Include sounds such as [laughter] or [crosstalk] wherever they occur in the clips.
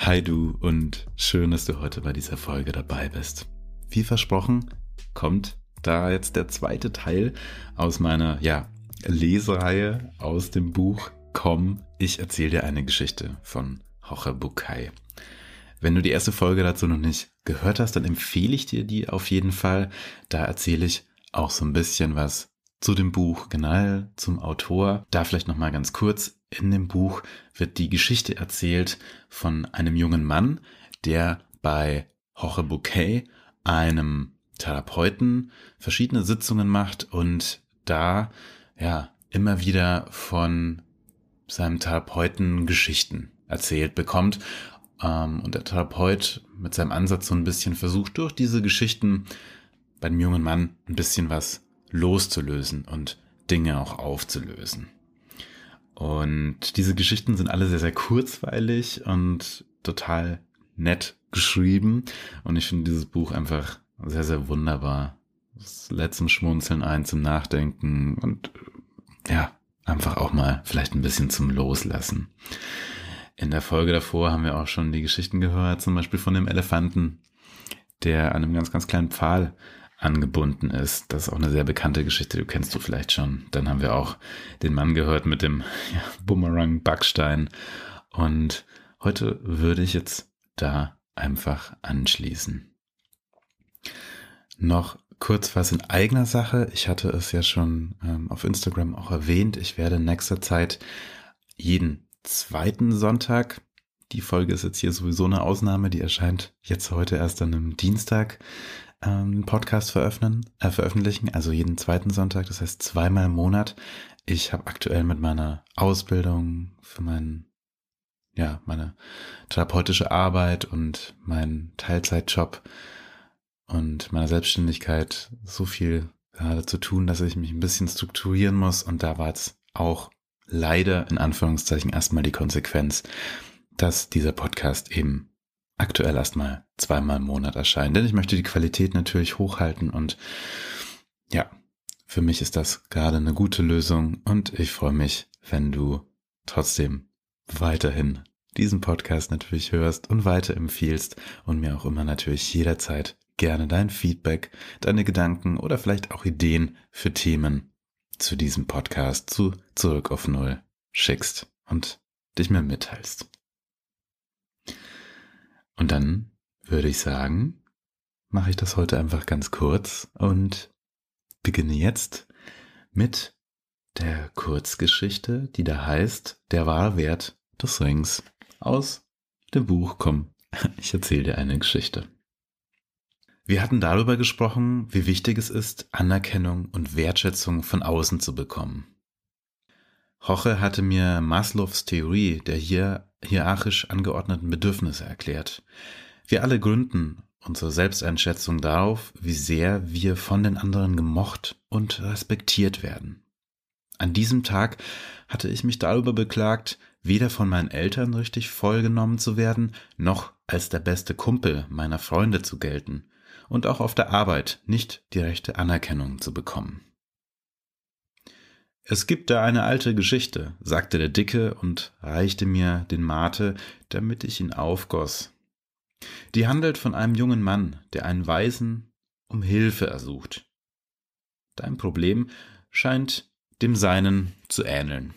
Hi du und schön, dass du heute bei dieser Folge dabei bist. Wie versprochen, kommt da jetzt der zweite Teil aus meiner, ja, Lesereihe aus dem Buch Komm, ich erzähle dir eine Geschichte von Hoche Bukai. Wenn du die erste Folge dazu noch nicht gehört hast, dann empfehle ich dir die auf jeden Fall. Da erzähle ich auch so ein bisschen was zu dem Buch, generell zum Autor. Da vielleicht noch mal ganz kurz. In dem Buch wird die Geschichte erzählt von einem jungen Mann, der bei Jorge Bouquet, einem Therapeuten, verschiedene Sitzungen macht und da, ja, immer wieder von seinem Therapeuten Geschichten erzählt bekommt. Ähm, und der Therapeut mit seinem Ansatz so ein bisschen versucht, durch diese Geschichten bei dem jungen Mann ein bisschen was loszulösen und Dinge auch aufzulösen. Und diese Geschichten sind alle sehr, sehr kurzweilig und total nett geschrieben. Und ich finde dieses Buch einfach sehr, sehr wunderbar. Das zum Schmunzeln ein, zum Nachdenken und ja, einfach auch mal vielleicht ein bisschen zum Loslassen. In der Folge davor haben wir auch schon die Geschichten gehört, zum Beispiel von dem Elefanten, der an einem ganz, ganz kleinen Pfahl angebunden ist. Das ist auch eine sehr bekannte Geschichte, du kennst du vielleicht schon. Dann haben wir auch den Mann gehört mit dem [laughs] ja, Bumerang Backstein. Und heute würde ich jetzt da einfach anschließen. Noch kurz was in eigener Sache. Ich hatte es ja schon ähm, auf Instagram auch erwähnt. Ich werde in nächster Zeit jeden zweiten Sonntag, die Folge ist jetzt hier sowieso eine Ausnahme, die erscheint jetzt heute erst an einem Dienstag, ähm, Podcast veröffentlichen, äh, veröffentlichen, also jeden zweiten Sonntag, das heißt zweimal im Monat. Ich habe aktuell mit meiner Ausbildung für meinen ja, meine therapeutische Arbeit und mein Teilzeitjob und meiner Selbstständigkeit so viel gerade zu tun, dass ich mich ein bisschen strukturieren muss. Und da war es auch leider in Anführungszeichen erstmal die Konsequenz, dass dieser Podcast eben aktuell erstmal zweimal im Monat erscheint. Denn ich möchte die Qualität natürlich hochhalten und ja, für mich ist das gerade eine gute Lösung und ich freue mich, wenn du trotzdem weiterhin diesen Podcast natürlich hörst und weiterempfiehlst und mir auch immer natürlich jederzeit gerne dein Feedback, deine Gedanken oder vielleicht auch Ideen für Themen zu diesem Podcast zu Zurück auf Null schickst und dich mir mitteilst. Und dann würde ich sagen, mache ich das heute einfach ganz kurz und beginne jetzt mit der Kurzgeschichte, die da heißt Der Wahlwert des Rings aus dem Buch Komm, [laughs] ich erzähle dir eine Geschichte. Wir hatten darüber gesprochen, wie wichtig es ist, Anerkennung und Wertschätzung von außen zu bekommen. Hoche hatte mir Maslows Theorie der hier hierarchisch angeordneten Bedürfnisse erklärt. Wir alle gründen unsere Selbsteinschätzung darauf, wie sehr wir von den anderen gemocht und respektiert werden. An diesem Tag hatte ich mich darüber beklagt, weder von meinen Eltern richtig vollgenommen zu werden, noch als der beste Kumpel meiner Freunde zu gelten und auch auf der Arbeit nicht die rechte Anerkennung zu bekommen. Es gibt da eine alte Geschichte, sagte der Dicke und reichte mir den Mate, damit ich ihn aufgoss. Die handelt von einem jungen Mann, der einen Weisen um Hilfe ersucht. Dein Problem scheint dem seinen zu ähneln.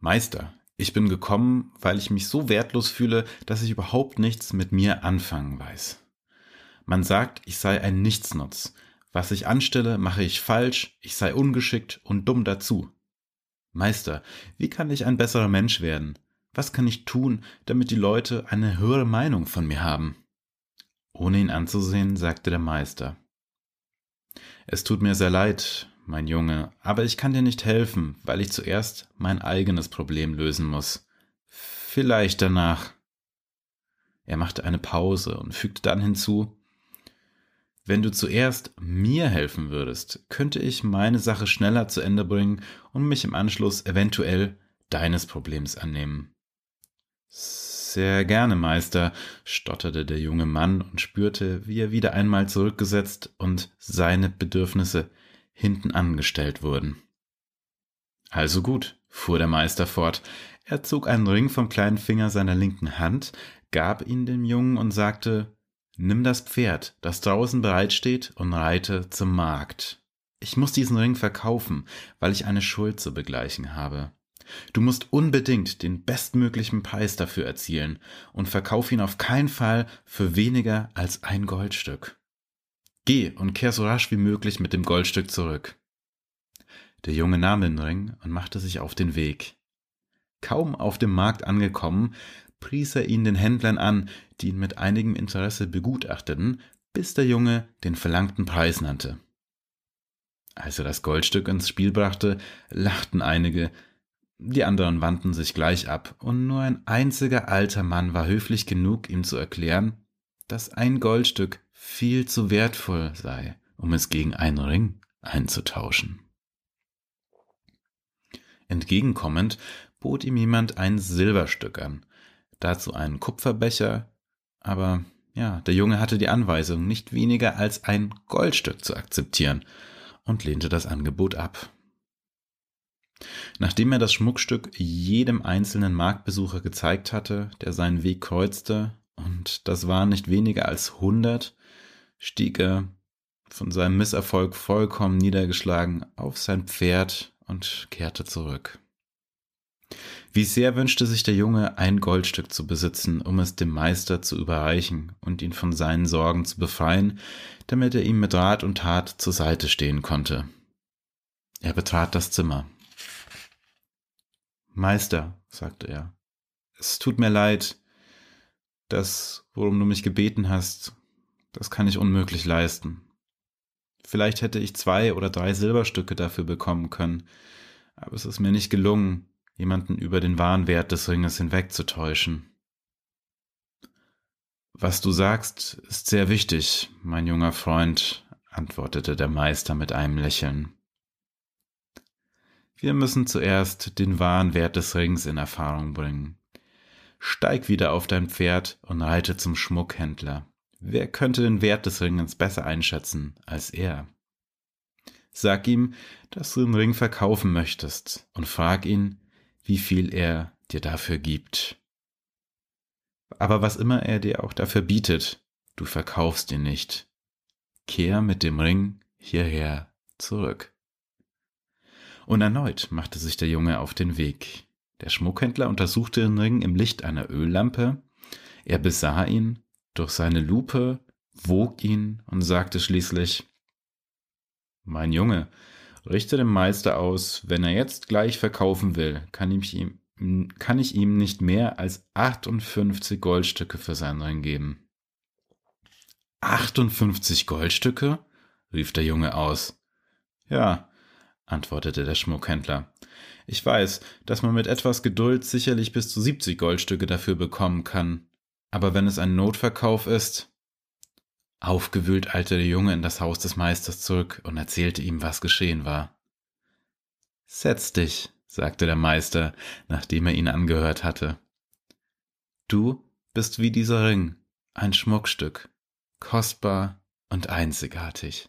Meister, ich bin gekommen, weil ich mich so wertlos fühle, dass ich überhaupt nichts mit mir anfangen weiß. Man sagt, ich sei ein Nichtsnutz, was ich anstelle, mache ich falsch, ich sei ungeschickt und dumm dazu. Meister, wie kann ich ein besserer Mensch werden? Was kann ich tun, damit die Leute eine höhere Meinung von mir haben? Ohne ihn anzusehen, sagte der Meister. Es tut mir sehr leid, mein Junge, aber ich kann dir nicht helfen, weil ich zuerst mein eigenes Problem lösen muss. Vielleicht danach. Er machte eine Pause und fügte dann hinzu, wenn du zuerst mir helfen würdest, könnte ich meine Sache schneller zu Ende bringen und mich im Anschluss eventuell deines Problems annehmen. Sehr gerne, Meister, stotterte der junge Mann und spürte, wie er wieder einmal zurückgesetzt und seine Bedürfnisse hinten angestellt wurden. Also gut, fuhr der Meister fort, Er zog einen Ring vom kleinen Finger seiner linken Hand, gab ihn dem Jungen und sagte, Nimm das Pferd, das draußen bereitsteht, und reite zum Markt. Ich muss diesen Ring verkaufen, weil ich eine Schuld zu begleichen habe. Du musst unbedingt den bestmöglichen Preis dafür erzielen und verkauf ihn auf keinen Fall für weniger als ein Goldstück. Geh und kehr so rasch wie möglich mit dem Goldstück zurück. Der Junge nahm den Ring und machte sich auf den Weg. Kaum auf dem Markt angekommen, pries er ihn den Händlern an, die ihn mit einigem Interesse begutachteten, bis der Junge den verlangten Preis nannte. Als er das Goldstück ins Spiel brachte, lachten einige, die anderen wandten sich gleich ab, und nur ein einziger alter Mann war höflich genug, ihm zu erklären, dass ein Goldstück viel zu wertvoll sei, um es gegen einen Ring einzutauschen. Entgegenkommend bot ihm jemand ein Silberstück an, dazu einen Kupferbecher, aber ja, der Junge hatte die Anweisung, nicht weniger als ein Goldstück zu akzeptieren und lehnte das Angebot ab. Nachdem er das Schmuckstück jedem einzelnen Marktbesucher gezeigt hatte, der seinen Weg kreuzte, und das waren nicht weniger als hundert, stieg er von seinem Misserfolg vollkommen niedergeschlagen auf sein Pferd und kehrte zurück. Wie sehr wünschte sich der Junge, ein Goldstück zu besitzen, um es dem Meister zu überreichen und ihn von seinen Sorgen zu befreien, damit er ihm mit Rat und Tat zur Seite stehen konnte. Er betrat das Zimmer. Meister, sagte er, es tut mir leid, das, worum du mich gebeten hast, das kann ich unmöglich leisten. Vielleicht hätte ich zwei oder drei Silberstücke dafür bekommen können, aber es ist mir nicht gelungen, jemanden über den wahren Wert des Ringes hinwegzutäuschen. Was du sagst, ist sehr wichtig, mein junger Freund, antwortete der Meister mit einem Lächeln. Wir müssen zuerst den wahren Wert des Rings in Erfahrung bringen. Steig wieder auf dein Pferd und reite zum Schmuckhändler. Wer könnte den Wert des Ringens besser einschätzen als er? Sag ihm, dass du den Ring verkaufen möchtest und frag ihn, wie viel er dir dafür gibt. Aber was immer er dir auch dafür bietet, du verkaufst ihn nicht. Kehr mit dem Ring hierher zurück. Und erneut machte sich der Junge auf den Weg. Der Schmuckhändler untersuchte den Ring im Licht einer Öllampe, er besah ihn durch seine Lupe, wog ihn und sagte schließlich Mein Junge, Richte dem Meister aus, wenn er jetzt gleich verkaufen will, kann ich ihm, kann ich ihm nicht mehr als 58 Goldstücke für seinen Ring geben. 58 Goldstücke? rief der Junge aus. Ja, antwortete der Schmuckhändler. Ich weiß, dass man mit etwas Geduld sicherlich bis zu 70 Goldstücke dafür bekommen kann. Aber wenn es ein Notverkauf ist, Aufgewühlt eilte der Junge in das Haus des Meisters zurück und erzählte ihm, was geschehen war. Setz dich, sagte der Meister, nachdem er ihn angehört hatte. Du bist wie dieser Ring, ein Schmuckstück, kostbar und einzigartig.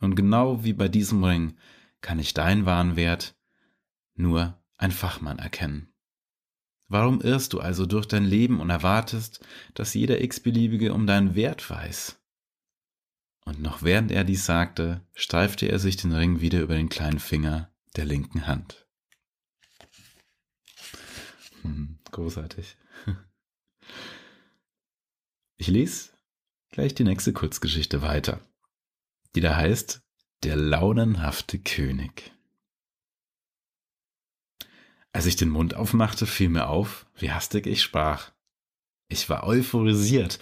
Und genau wie bei diesem Ring kann ich deinen wahren Wert nur ein Fachmann erkennen. Warum irrst du also durch dein Leben und erwartest, dass jeder x-beliebige um deinen Wert weiß? Und noch während er dies sagte, streifte er sich den Ring wieder über den kleinen Finger der linken Hand. Hm, großartig. Ich lese gleich die nächste Kurzgeschichte weiter, die da heißt Der launenhafte König. Als ich den Mund aufmachte, fiel mir auf, wie hastig ich sprach. Ich war euphorisiert.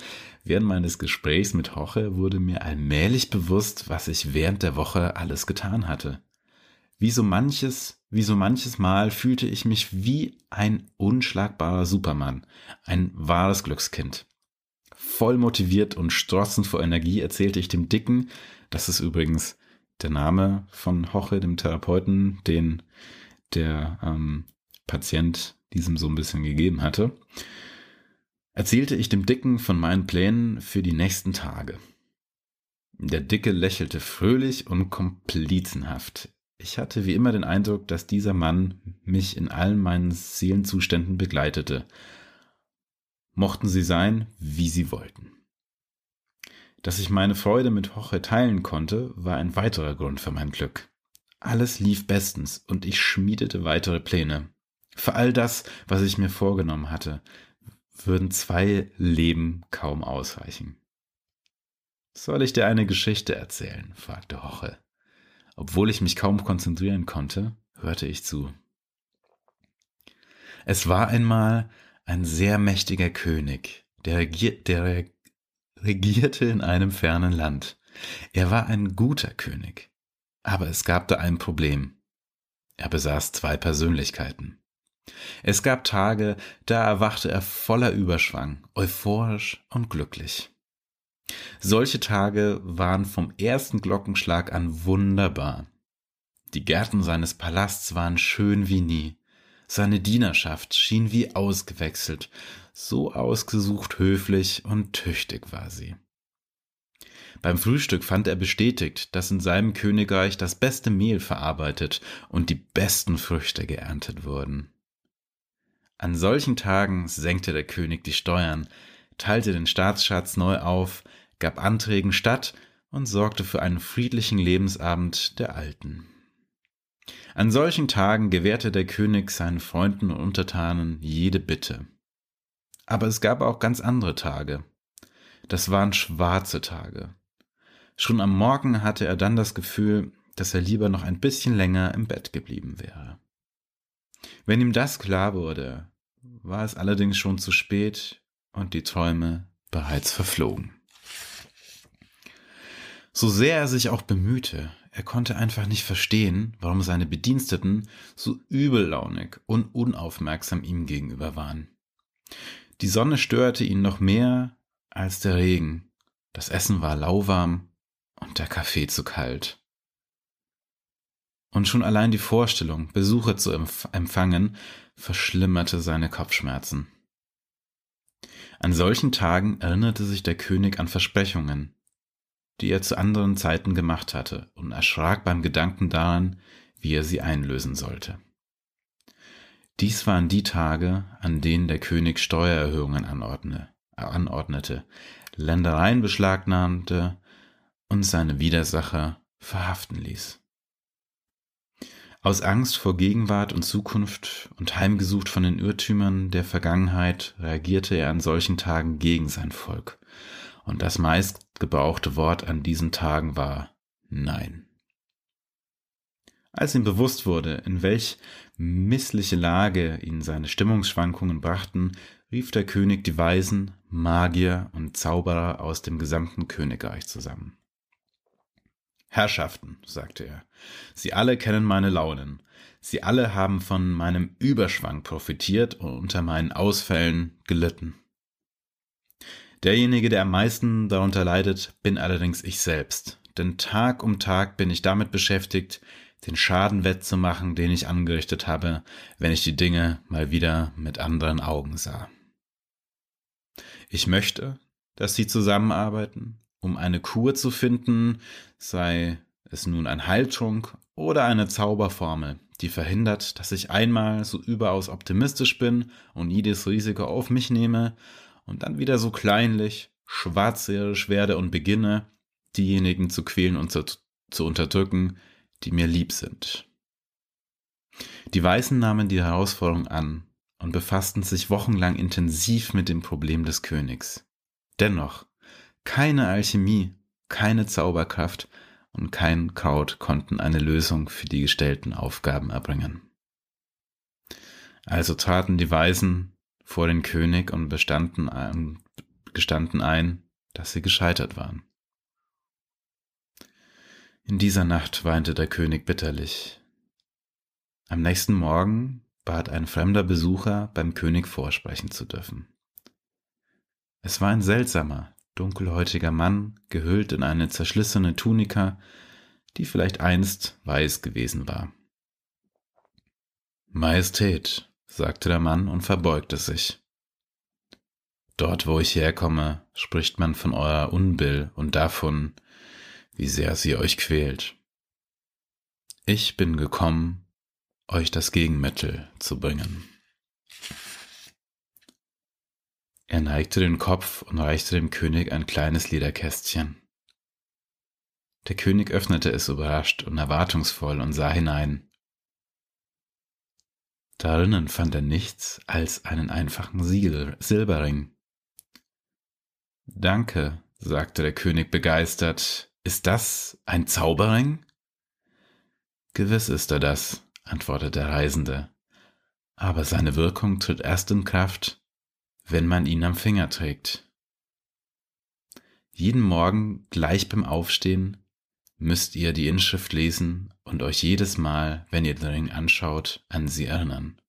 Während meines Gesprächs mit Hoche wurde mir allmählich bewusst, was ich während der Woche alles getan hatte. Wie so manches, wie so manches Mal fühlte ich mich wie ein unschlagbarer Supermann, ein wahres Glückskind. Voll motiviert und strotzend vor Energie erzählte ich dem Dicken, das ist übrigens der Name von Hoche, dem Therapeuten, den der ähm, Patient diesem so ein bisschen gegeben hatte, erzählte ich dem Dicken von meinen Plänen für die nächsten Tage. Der Dicke lächelte fröhlich und komplizenhaft. Ich hatte wie immer den Eindruck, dass dieser Mann mich in allen meinen Seelenzuständen begleitete. Mochten sie sein, wie sie wollten. Dass ich meine Freude mit Hoche teilen konnte, war ein weiterer Grund für mein Glück. Alles lief bestens und ich schmiedete weitere Pläne. Für all das, was ich mir vorgenommen hatte, würden zwei Leben kaum ausreichen. Soll ich dir eine Geschichte erzählen? fragte Hoche. Obwohl ich mich kaum konzentrieren konnte, hörte ich zu. Es war einmal ein sehr mächtiger König, der, regier der regierte in einem fernen Land. Er war ein guter König, aber es gab da ein Problem. Er besaß zwei Persönlichkeiten. Es gab Tage, da erwachte er voller Überschwang, euphorisch und glücklich. Solche Tage waren vom ersten Glockenschlag an wunderbar. Die Gärten seines Palasts waren schön wie nie. Seine Dienerschaft schien wie ausgewechselt, so ausgesucht höflich und tüchtig war sie. Beim Frühstück fand er bestätigt, dass in seinem Königreich das beste Mehl verarbeitet und die besten Früchte geerntet wurden. An solchen Tagen senkte der König die Steuern, teilte den Staatsschatz neu auf, gab Anträgen statt und sorgte für einen friedlichen Lebensabend der Alten. An solchen Tagen gewährte der König seinen Freunden und Untertanen jede Bitte. Aber es gab auch ganz andere Tage. Das waren schwarze Tage. Schon am Morgen hatte er dann das Gefühl, dass er lieber noch ein bisschen länger im Bett geblieben wäre. Wenn ihm das klar wurde, war es allerdings schon zu spät und die Träume bereits verflogen. So sehr er sich auch bemühte, er konnte einfach nicht verstehen, warum seine Bediensteten so übellaunig und unaufmerksam ihm gegenüber waren. Die Sonne störte ihn noch mehr als der Regen, das Essen war lauwarm und der Kaffee zu kalt. Und schon allein die Vorstellung, Besucher zu empfangen, verschlimmerte seine Kopfschmerzen. An solchen Tagen erinnerte sich der König an Versprechungen, die er zu anderen Zeiten gemacht hatte, und erschrak beim Gedanken daran, wie er sie einlösen sollte. Dies waren die Tage, an denen der König Steuererhöhungen anordne, anordnete, Ländereien beschlagnahmte und seine Widersacher verhaften ließ. Aus Angst vor Gegenwart und Zukunft und heimgesucht von den Irrtümern der Vergangenheit reagierte er an solchen Tagen gegen sein Volk. Und das meistgebrauchte Wort an diesen Tagen war Nein. Als ihm bewusst wurde, in welch missliche Lage ihn seine Stimmungsschwankungen brachten, rief der König die Weisen, Magier und Zauberer aus dem gesamten Königreich zusammen. Herrschaften, sagte er, Sie alle kennen meine Launen. Sie alle haben von meinem Überschwang profitiert und unter meinen Ausfällen gelitten. Derjenige, der am meisten darunter leidet, bin allerdings ich selbst, denn Tag um Tag bin ich damit beschäftigt, den Schaden wettzumachen, den ich angerichtet habe, wenn ich die Dinge mal wieder mit anderen Augen sah. Ich möchte, dass Sie zusammenarbeiten, um eine Kur zu finden, sei es nun ein Heiltrunk oder eine Zauberformel, die verhindert, dass ich einmal so überaus optimistisch bin und jedes Risiko auf mich nehme und dann wieder so kleinlich, schwarzseherisch werde und beginne, diejenigen zu quälen und zu, zu unterdrücken, die mir lieb sind. Die Weißen nahmen die Herausforderung an und befassten sich wochenlang intensiv mit dem Problem des Königs. Dennoch keine Alchemie, keine Zauberkraft und kein Kraut konnten eine Lösung für die gestellten Aufgaben erbringen. Also traten die Weisen vor den König und bestanden ein, gestanden ein, dass sie gescheitert waren. In dieser Nacht weinte der König bitterlich. Am nächsten Morgen bat ein fremder Besucher beim König vorsprechen zu dürfen. Es war ein seltsamer, dunkelhäutiger Mann, gehüllt in eine zerschlissene Tunika, die vielleicht einst weiß gewesen war. Majestät, sagte der Mann und verbeugte sich. Dort, wo ich herkomme, spricht man von eurer Unbill und davon, wie sehr sie euch quält. Ich bin gekommen, euch das Gegenmittel zu bringen. Er neigte den Kopf und reichte dem König ein kleines Lederkästchen. Der König öffnete es überrascht und erwartungsvoll und sah hinein. Darinnen fand er nichts als einen einfachen Siegel, Silberring. Danke, sagte der König begeistert. Ist das ein Zauberring? Gewiss ist er das, antwortete der Reisende. Aber seine Wirkung tritt erst in Kraft, wenn man ihn am Finger trägt. Jeden Morgen gleich beim Aufstehen müsst ihr die Inschrift lesen und euch jedes Mal, wenn ihr den Ring anschaut, an sie erinnern.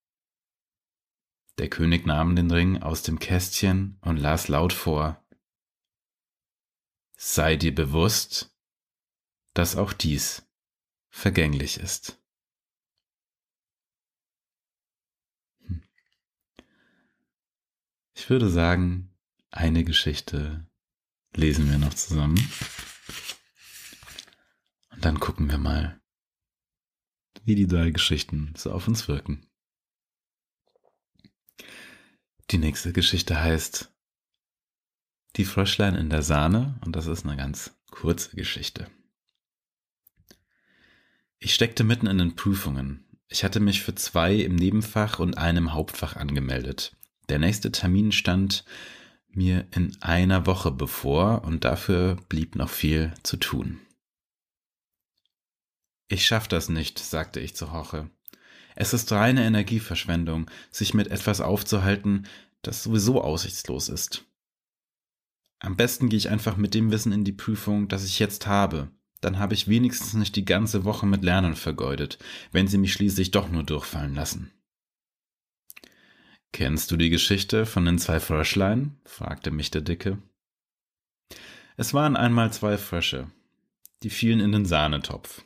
Der König nahm den Ring aus dem Kästchen und las laut vor. Sei dir bewusst, dass auch dies vergänglich ist. Ich würde sagen, eine Geschichte lesen wir noch zusammen. Und dann gucken wir mal, wie die drei Geschichten so auf uns wirken. Die nächste Geschichte heißt Die Fröschlein in der Sahne und das ist eine ganz kurze Geschichte. Ich steckte mitten in den Prüfungen. Ich hatte mich für zwei im Nebenfach und einem Hauptfach angemeldet. Der nächste Termin stand mir in einer Woche bevor und dafür blieb noch viel zu tun. Ich schaff das nicht, sagte ich zu Hoche. Es ist reine Energieverschwendung, sich mit etwas aufzuhalten, das sowieso aussichtslos ist. Am besten gehe ich einfach mit dem Wissen in die Prüfung, das ich jetzt habe. Dann habe ich wenigstens nicht die ganze Woche mit Lernen vergeudet, wenn sie mich schließlich doch nur durchfallen lassen. Kennst du die Geschichte von den zwei Fröschlein? fragte mich der Dicke. Es waren einmal zwei Frösche, die fielen in den Sahnetopf.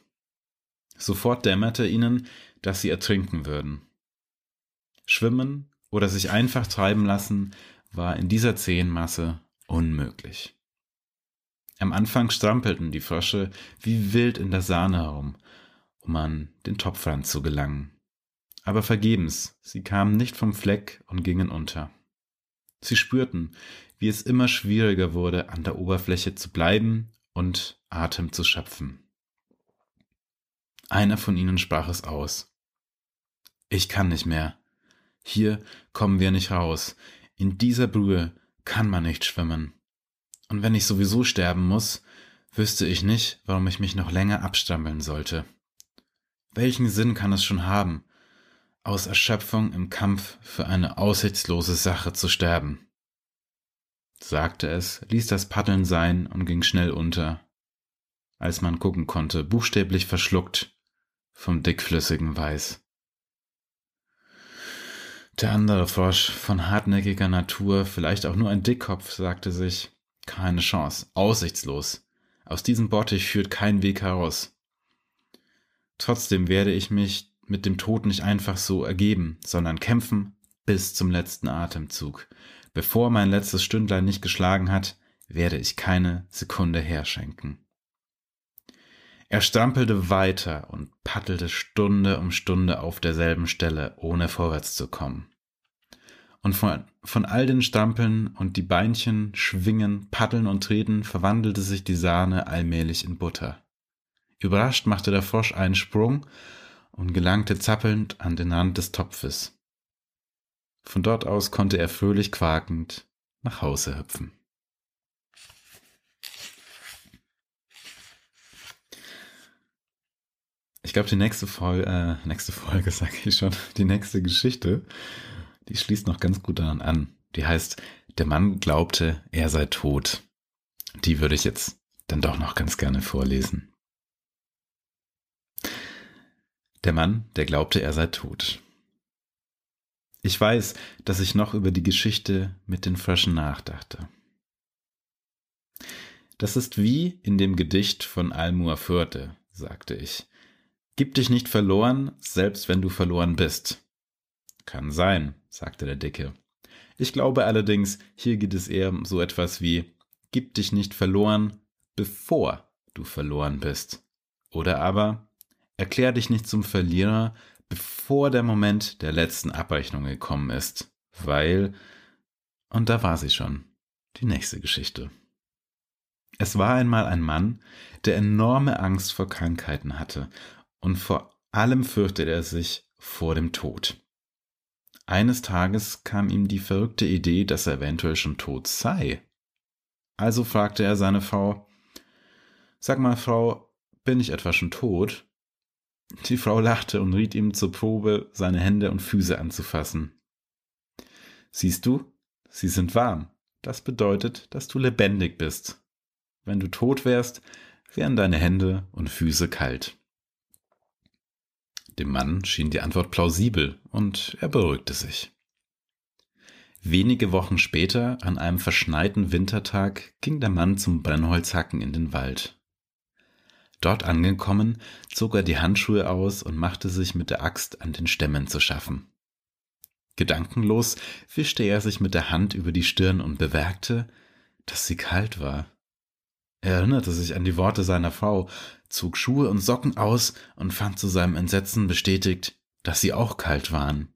Sofort dämmerte ihnen, dass sie ertrinken würden. Schwimmen oder sich einfach treiben lassen war in dieser zähen Masse unmöglich. Am Anfang strampelten die Frösche wie wild in der Sahne herum, um an den Topfrand zu gelangen. Aber vergebens, sie kamen nicht vom Fleck und gingen unter. Sie spürten, wie es immer schwieriger wurde, an der Oberfläche zu bleiben und Atem zu schöpfen. Einer von ihnen sprach es aus. Ich kann nicht mehr. Hier kommen wir nicht raus. In dieser Brühe kann man nicht schwimmen. Und wenn ich sowieso sterben muss, wüsste ich nicht, warum ich mich noch länger abstammeln sollte. Welchen Sinn kann es schon haben, aus Erschöpfung im Kampf für eine aussichtslose Sache zu sterben? sagte es, ließ das Paddeln sein und ging schnell unter. Als man gucken konnte, buchstäblich verschluckt vom dickflüssigen Weiß. Der andere Frosch, von hartnäckiger Natur, vielleicht auch nur ein Dickkopf, sagte sich, keine Chance, aussichtslos. Aus diesem Bottich führt kein Weg heraus. Trotzdem werde ich mich mit dem Tod nicht einfach so ergeben, sondern kämpfen bis zum letzten Atemzug. Bevor mein letztes Stündlein nicht geschlagen hat, werde ich keine Sekunde herschenken. Er strampelte weiter und paddelte Stunde um Stunde auf derselben Stelle, ohne vorwärts zu kommen. Und von, von all den Strampeln und die Beinchen, Schwingen, Paddeln und Treten verwandelte sich die Sahne allmählich in Butter. Überrascht machte der Frosch einen Sprung und gelangte zappelnd an den Rand des Topfes. Von dort aus konnte er fröhlich quakend nach Hause hüpfen. Ich glaube, die nächste Folge, äh, nächste Folge [laughs] sage ich schon, die nächste Geschichte, die schließt noch ganz gut daran an. Die heißt, der Mann glaubte, er sei tot. Die würde ich jetzt dann doch noch ganz gerne vorlesen. Der Mann, der glaubte, er sei tot. Ich weiß, dass ich noch über die Geschichte mit den Fröschen nachdachte. Das ist wie in dem Gedicht von Almur Fürte, sagte ich. Gib dich nicht verloren, selbst wenn du verloren bist. Kann sein, sagte der Dicke. Ich glaube allerdings, hier geht es eher um so etwas wie Gib dich nicht verloren, bevor du verloren bist. Oder aber erklär dich nicht zum Verlierer, bevor der Moment der letzten Abrechnung gekommen ist, weil, und da war sie schon, die nächste Geschichte. Es war einmal ein Mann, der enorme Angst vor Krankheiten hatte und vor allem fürchtete er sich vor dem Tod. Eines Tages kam ihm die verrückte Idee, dass er eventuell schon tot sei. Also fragte er seine Frau, Sag mal, Frau, bin ich etwa schon tot? Die Frau lachte und riet ihm zur Probe, seine Hände und Füße anzufassen. Siehst du, sie sind warm. Das bedeutet, dass du lebendig bist. Wenn du tot wärst, wären deine Hände und Füße kalt. Dem Mann schien die Antwort plausibel und er beruhigte sich. Wenige Wochen später, an einem verschneiten Wintertag, ging der Mann zum Brennholzhacken in den Wald. Dort angekommen, zog er die Handschuhe aus und machte sich mit der Axt an den Stämmen zu schaffen. Gedankenlos wischte er sich mit der Hand über die Stirn und bemerkte, dass sie kalt war. Er erinnerte sich an die Worte seiner Frau, zog Schuhe und Socken aus und fand zu seinem Entsetzen bestätigt, dass sie auch kalt waren.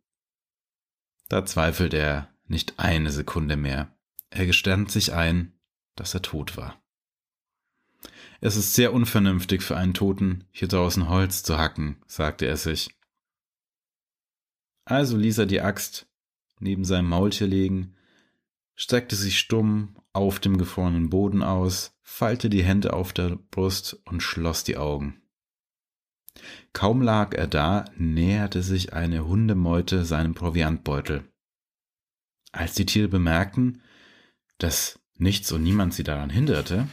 Da zweifelte er nicht eine Sekunde mehr. Er gestand sich ein, dass er tot war. Es ist sehr unvernünftig für einen Toten, hier draußen Holz zu hacken, sagte er sich. Also ließ er die Axt neben seinem Maultier legen, streckte sich stumm auf dem gefrorenen Boden aus, fallte die Hände auf der Brust und schloss die Augen. Kaum lag er da, näherte sich eine Hundemeute seinem Proviantbeutel. Als die Tiere bemerkten, dass nichts und niemand sie daran hinderte,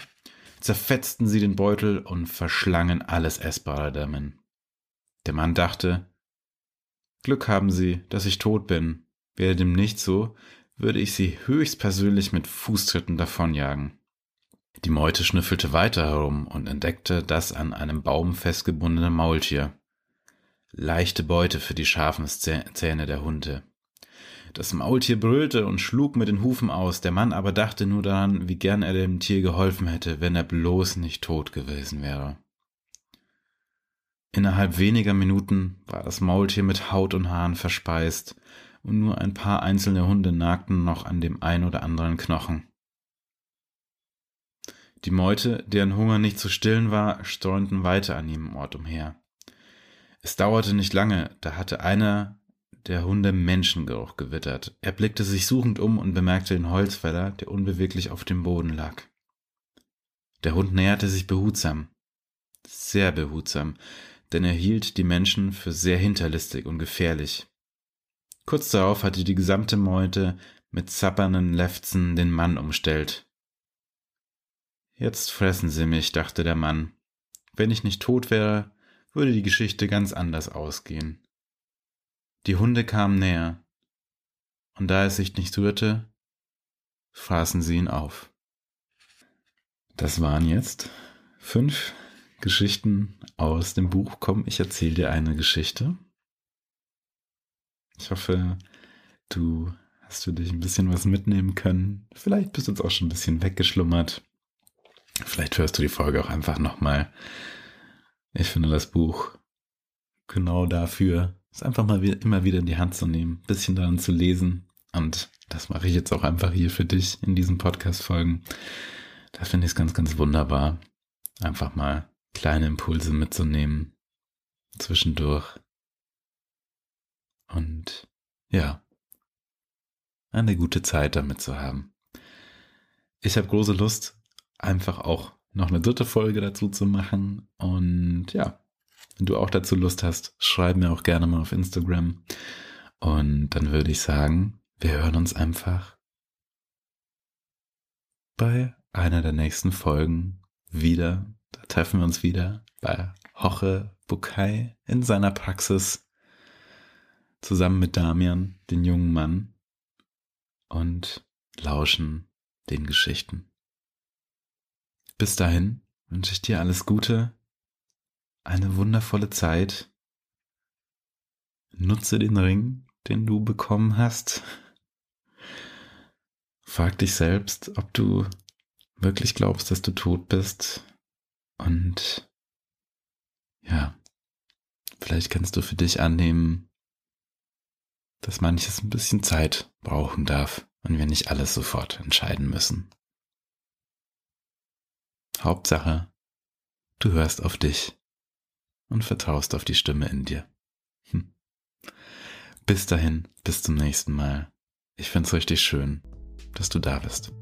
zerfetzten sie den Beutel und verschlangen alles Essbare darin. Der Mann dachte, Glück haben sie, dass ich tot bin. Wäre dem nicht so, würde ich sie höchstpersönlich mit Fußtritten davonjagen. Die Meute schnüffelte weiter herum und entdeckte das an einem Baum festgebundene Maultier. Leichte Beute für die scharfen Zähne der Hunde. Das Maultier brüllte und schlug mit den Hufen aus, der Mann aber dachte nur daran, wie gern er dem Tier geholfen hätte, wenn er bloß nicht tot gewesen wäre. Innerhalb weniger Minuten war das Maultier mit Haut und Haaren verspeist, und nur ein paar einzelne Hunde nagten noch an dem ein oder anderen Knochen. Die Meute, deren Hunger nicht zu stillen war, streunten weiter an ihm Ort umher. Es dauerte nicht lange, da hatte einer der Hunde Menschengeruch gewittert. Er blickte sich suchend um und bemerkte den Holzfäller, der unbeweglich auf dem Boden lag. Der Hund näherte sich behutsam, sehr behutsam, denn er hielt die Menschen für sehr hinterlistig und gefährlich. Kurz darauf hatte die gesamte Meute mit zappernden Lefzen den Mann umstellt. Jetzt fressen sie mich, dachte der Mann. Wenn ich nicht tot wäre, würde die Geschichte ganz anders ausgehen. Die Hunde kamen näher, und da er sich nicht rührte, fraßen sie ihn auf. Das waren jetzt fünf Geschichten aus dem Buch Komm, ich erzähle dir eine Geschichte. Ich hoffe, du hast für dich ein bisschen was mitnehmen können. Vielleicht bist du jetzt auch schon ein bisschen weggeschlummert. Vielleicht hörst du die Folge auch einfach nochmal. Ich finde das Buch genau dafür es einfach mal wieder, immer wieder in die Hand zu nehmen, ein bisschen daran zu lesen. Und das mache ich jetzt auch einfach hier für dich in diesen Podcast-Folgen. Da finde ich ganz, ganz wunderbar, einfach mal kleine Impulse mitzunehmen zwischendurch. Und ja, eine gute Zeit damit zu haben. Ich habe große Lust, einfach auch noch eine dritte Folge dazu zu machen. Und ja, wenn du auch dazu Lust hast, schreib mir auch gerne mal auf Instagram. Und dann würde ich sagen, wir hören uns einfach bei einer der nächsten Folgen wieder. Da treffen wir uns wieder bei Hoche Bukai in seiner Praxis zusammen mit Damian, den jungen Mann, und lauschen den Geschichten. Bis dahin wünsche ich dir alles Gute eine wundervolle Zeit. Nutze den Ring, den du bekommen hast. Frag dich selbst, ob du wirklich glaubst, dass du tot bist. Und ja, Vielleicht kannst du für dich annehmen, dass manches ein bisschen Zeit brauchen darf und wir nicht alles sofort entscheiden müssen. Hauptsache, du hörst auf dich und vertraust auf die Stimme in dir. Hm. Bis dahin, bis zum nächsten Mal. Ich find's richtig schön, dass du da bist.